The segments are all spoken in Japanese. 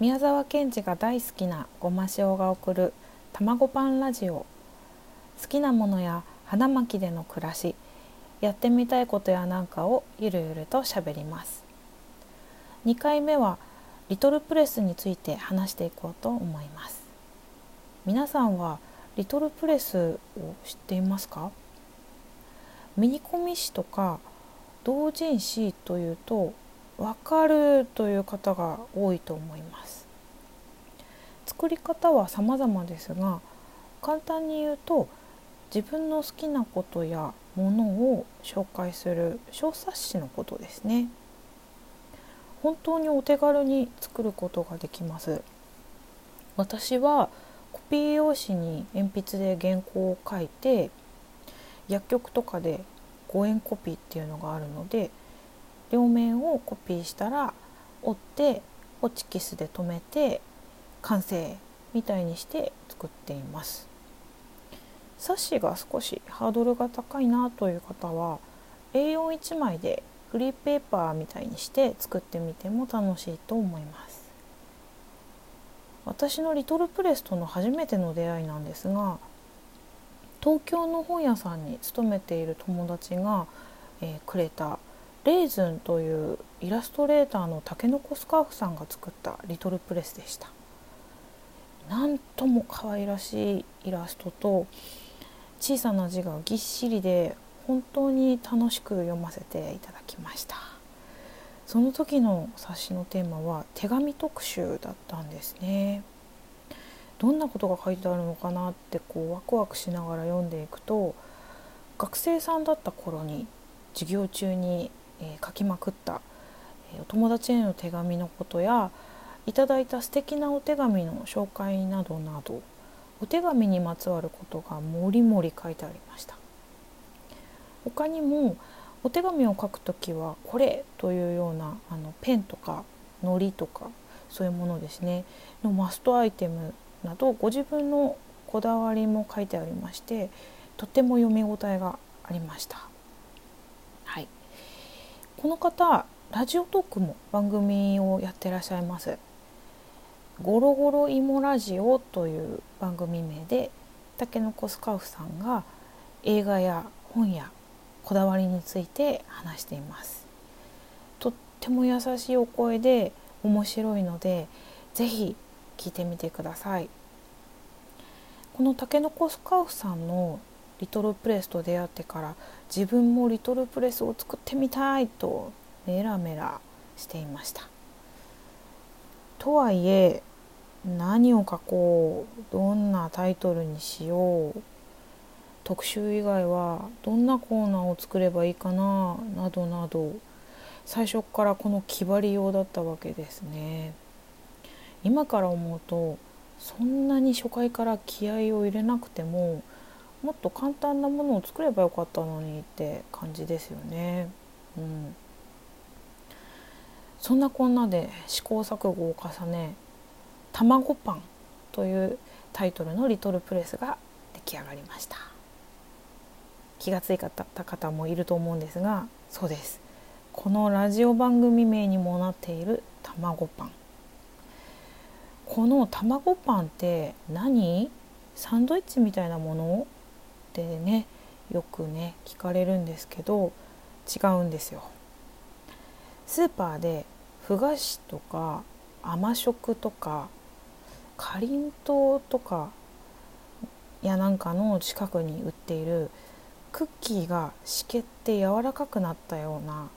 宮沢賢治が大好きなごま塩が送る卵パンラジオ。好きなものや花巻での暮らし。やってみたいことやなんかをゆるゆると喋ります。2回目はリトルプレスについて話していこうと思います。皆さんはリトルプレスを知っていますか？ミニコミ誌とか同人誌というと分かるという方が多いと思います。作り方は様々ですが簡単に言うと自分の好きなことやものを紹介する小冊子のことですね。本当にお手軽に作ることができます。私はコピー用紙に鉛筆で原稿を書いて薬局とかで5円コピーっていうのがあるので両面をコピーしたら折ってホチキスで留めて完成みたいにして作っています。冊子が少しハードルが高いなという方は A41 枚でフリーペーパーみたいにして作ってみても楽しいと思います。私のリトルプレスとの初めての出会いなんですが東京の本屋さんに勤めている友達が、えー、くれたレーズンというイラストレーターのタケノコスカーフさんが作ったリトルプレスでした。なんとも可愛らしいイラストと小さな字がぎっしりで本当に楽しく読ませていただきました。その時の冊子のテーマは手紙特集だったんですね。どんなことが書いてあるのかなってこうワクワクしながら読んでいくと学生さんだった頃に授業中に、えー、書きまくった、え、お友達への手紙のことやいただいた素敵なお手紙の紹介などなどお手紙にまつわることがもりもり書いてありました他にもお手紙を書くときはこれというようなあのペンとかのりとかそういうものですねのマストアイテムなどご自分のこだわりも書いてありましてとても読み応えがありました。この方ラジオトークも番組をやってらっしゃいます。ゴロゴロイモラジオという番組名でたけのこスカウフさんが映画や本やこだわりについて話していますとっても優しいお声で面白いのでぜひ聞いてみてくださいこのたけのこスカウフさんのリトルプレスと出会ってから自分もリトルプレスを作ってみたいとメラメラしていました。とはいえ何を書こうどんなタイトルにしよう特集以外はどんなコーナーを作ればいいかななどなど最初からこの気張り用だったわけですね。今から思うとそんなに初回から気合を入れなくてももっと簡単なものを作ればよかったのにって感じですよね。うん。そんなこんなで試行錯誤を重ね「卵パン」というタイトルのリトルプレスが出来上がりました。気がついた方もいると思うんですがそうです。このラジオ番組名にもなっている卵パン。この卵パンって何？サンドイッチみたいなもの？ってねよくね聞かれるんですけど違うんですよ。スーパーでふ菓子とか甘食とかかりんとうとかやなんかの近くに売っているクッキーがしけって柔らかくなったような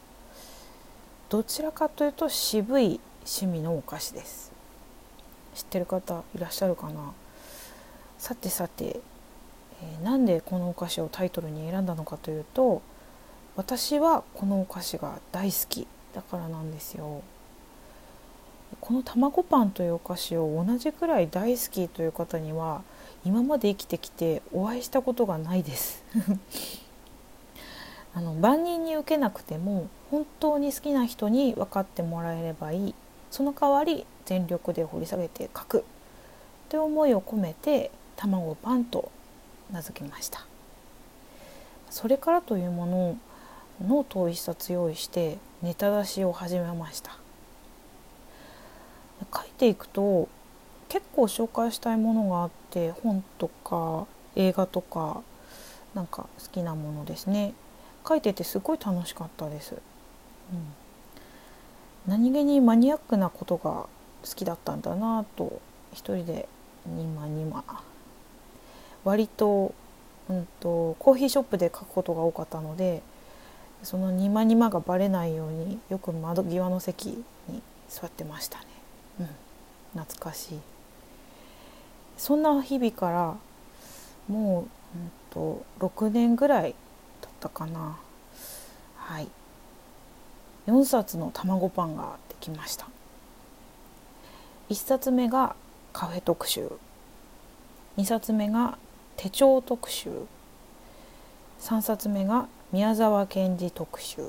どちらかというと渋い趣味のお菓子です。知ってる方いらっしゃるかな？さてさて、えー、なんでこのお菓子をタイトルに選んだのかというと私はこのお菓子が大好きだからなんですよ。この卵パンというお菓子を同じくらい大好きという方には今まで生きてきてお会いしたことがないです。あの万人に受けなくても本当に好きな人に分かってもらえればいい。その代わり全力で掘り下げて書く。という思いを込めて卵パンと名付けました。それからというものノートを一冊用意してネタ出しを始めました。書いていくと結構紹介したいものがあって本とか映画とかなんか好きなものですね。書いててすごい楽しかったです、うん、何気にマニアックなことが好きだったんだなと一人でにまにま割と,、うんと、コーヒーショップで書くことが多かったのでそのにまにまがバレないようによく窓際の席に座ってましたね、うん、懐かしい。そんな日々からもう、うんと、6年ぐらい経ったかな。はい。4冊の卵パンができました。1冊目がカフェ特集。2冊目が手帳特集。3冊目が宮沢賢治特集。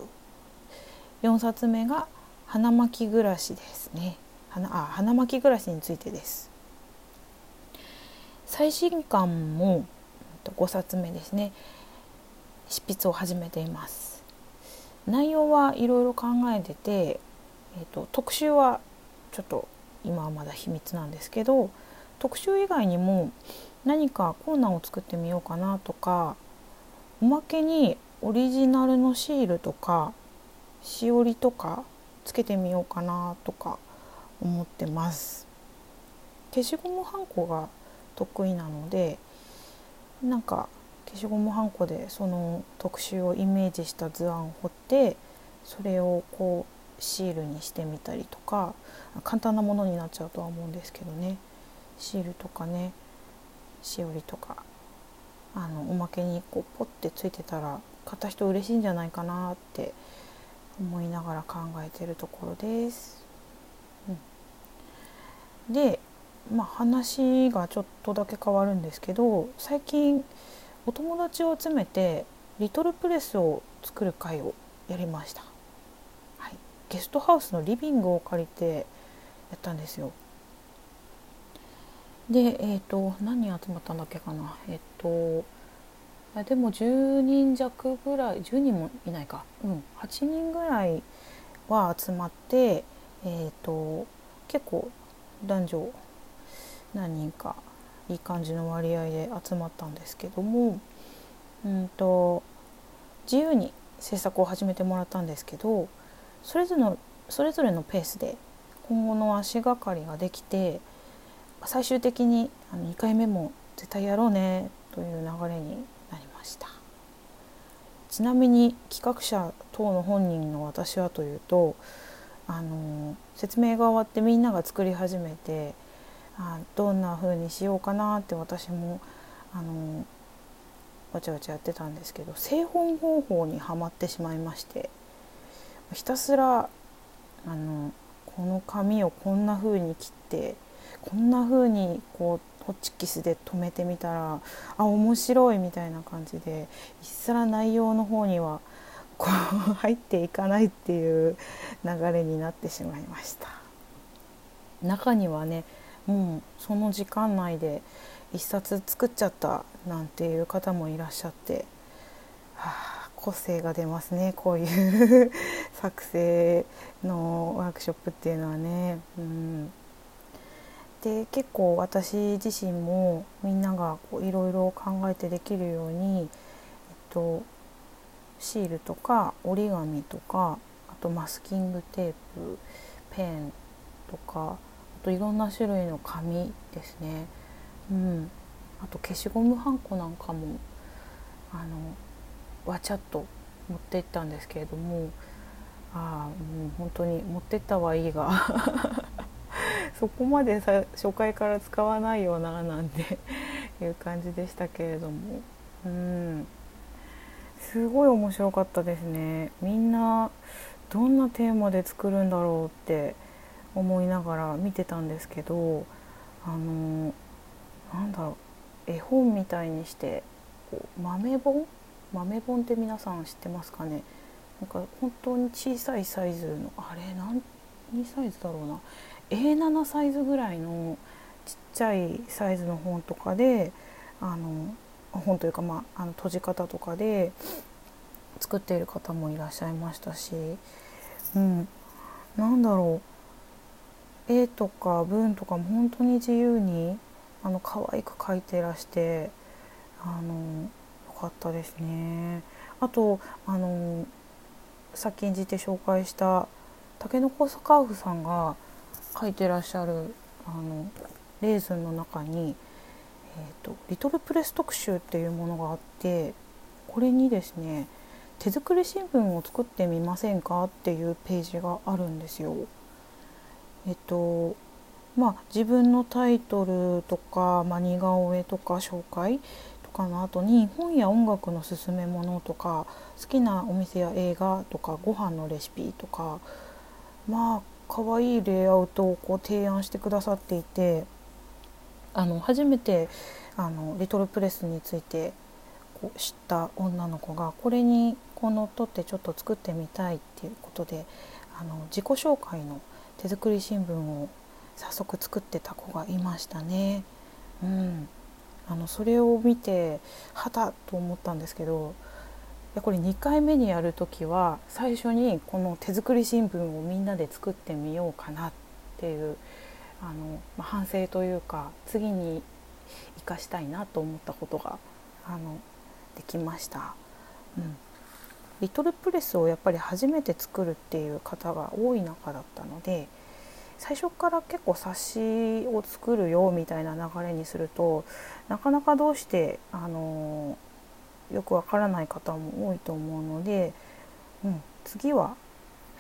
4冊目が花巻暮らしですね。花あ花巻暮らしについてです。最新刊も5冊目ですね。執筆を始めています。内容はいろいろ考えてて、えーと、特集はちょっと今はまだ秘密なんですけど特集以外にも何かコーナーを作ってみようかなとかおまけにオリジナルのシールとかしおりとかつけてみようかなとか思ってます。消しゴムはんこが得意なのでなんか消しゴムはんこでその特集をイメージした図案を彫ってそれをこうシールにしてみたりとか簡単なものになっちゃうとは思うんですけどね。シールとかね。しおりとかあのおまけにこうポッてついてたら買った人嬉しいんじゃないかなって思いながら考えてるところです。うん、でまあ、話がちょっとだけ変わるんですけど最近お友達を集めてリトルプレスを作る会をやりました、はい、ゲストハウスのリビングを借りてやったんですよ。でえっ、ー、と何人集まったんだっけかな？えっ、ー、とでも10人弱ぐらい10人もいないか。うん。8人ぐらいは集まってえっ、ー、と結構男女何人かいい感じの割合で集まったんですけども、うんと、自由に制作を始めてもらったんですけどそれぞれのそれぞれのペースで今後の足がかりができて最終的にあの2回目も絶対やろうねという流れになりました。ちなみに企画者等の本人の私はというとあの説明が終わってみんなが作り始めてあどんな風にしようかなって私もあのわちゃわちゃやってたんですけど製本方法にはまってしまいましてひたすらあのこの紙をこんな風に切ってこんな風にこうホッチキスで留めてみたらあ面白いみたいな感じで一皿内容の方にはこう入っていかないっていう流れになってしまいました。中にはねもうその時間内で一冊作っちゃったなんていう方もいらっしゃって、はあ、個性が出ますねこういう 作成のワークショップっていうのはね。うんで結構私自身もみんながいろいろ考えてできるように、えっと、シールとか折り紙とかあとマスキングテープペンとかあといろんな種類の紙ですね、うん、あと消しゴムはんこなんかもあのわちゃっと持って行ったんですけれどもああもう本当に持ってったはいいが。そこまでさ初回から使わないよななんて いう感じでしたけれども。うん。すごい面白かったですね。みんなどんなテーマで作るんだろうって思いながら見てたんですけどあのなんだろう絵本みたいにしてこう豆本？豆本って皆さん知ってますかね？なんか本当に小さいサイズのあれ何サイズだろうな。A7 サイズぐらいのちっちゃいサイズの本とかであの本というか、まあ、あの閉じ方とかで作っている方もいらっしゃいましたし、うん、なんだろう。絵とか文とかも本当に自由にあの可愛く描いてらしてあのよかったですね。あとあの先んじて紹介したたけのこスカーフさんが書いてらっしゃるあのレーズンの中に、えーと、リトルプレス特集っていうものがあってこれにですね手作り新聞を作ってみませんかっていうページがあるんですよ。えっとまあ自分のタイトルとか、まあ、似顔絵とか紹介とかの後に本や音楽の勧め物とか好きなお店や映画とかご飯のレシピとかまあ可愛いレイアウトをこう提案してくださっていてあの初めてあのリトルプレスについてこう知った女の子がこれにこのとってちょっと作ってみたいっていうことであの自己紹介の手作り新聞を早速作ってた子がいましたね。うん、あのそれを見てはたと思ったんですけどやこれ2回目にやる時は最初にこの手作り新聞をみんなで作ってみようかなっていうあの、まあ、反省というか次に生かしたいなと思ったことがあのできました。うんリトルプレスをやっぱり初めて作るっていう方が多い中だったので最初から結構冊子を作るよみたいな流れにするとなかなかどうしてあのよくわからない方も多いと思うので、うん、次は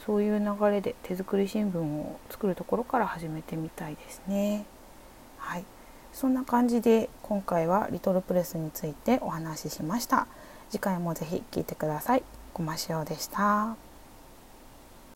そういう流れで手作り新聞を作るところから始めてみたいですね。はい、そんな感じで今回はリトルプレスについてお話ししました。次回もぜひ聴いてください。ごましおでした。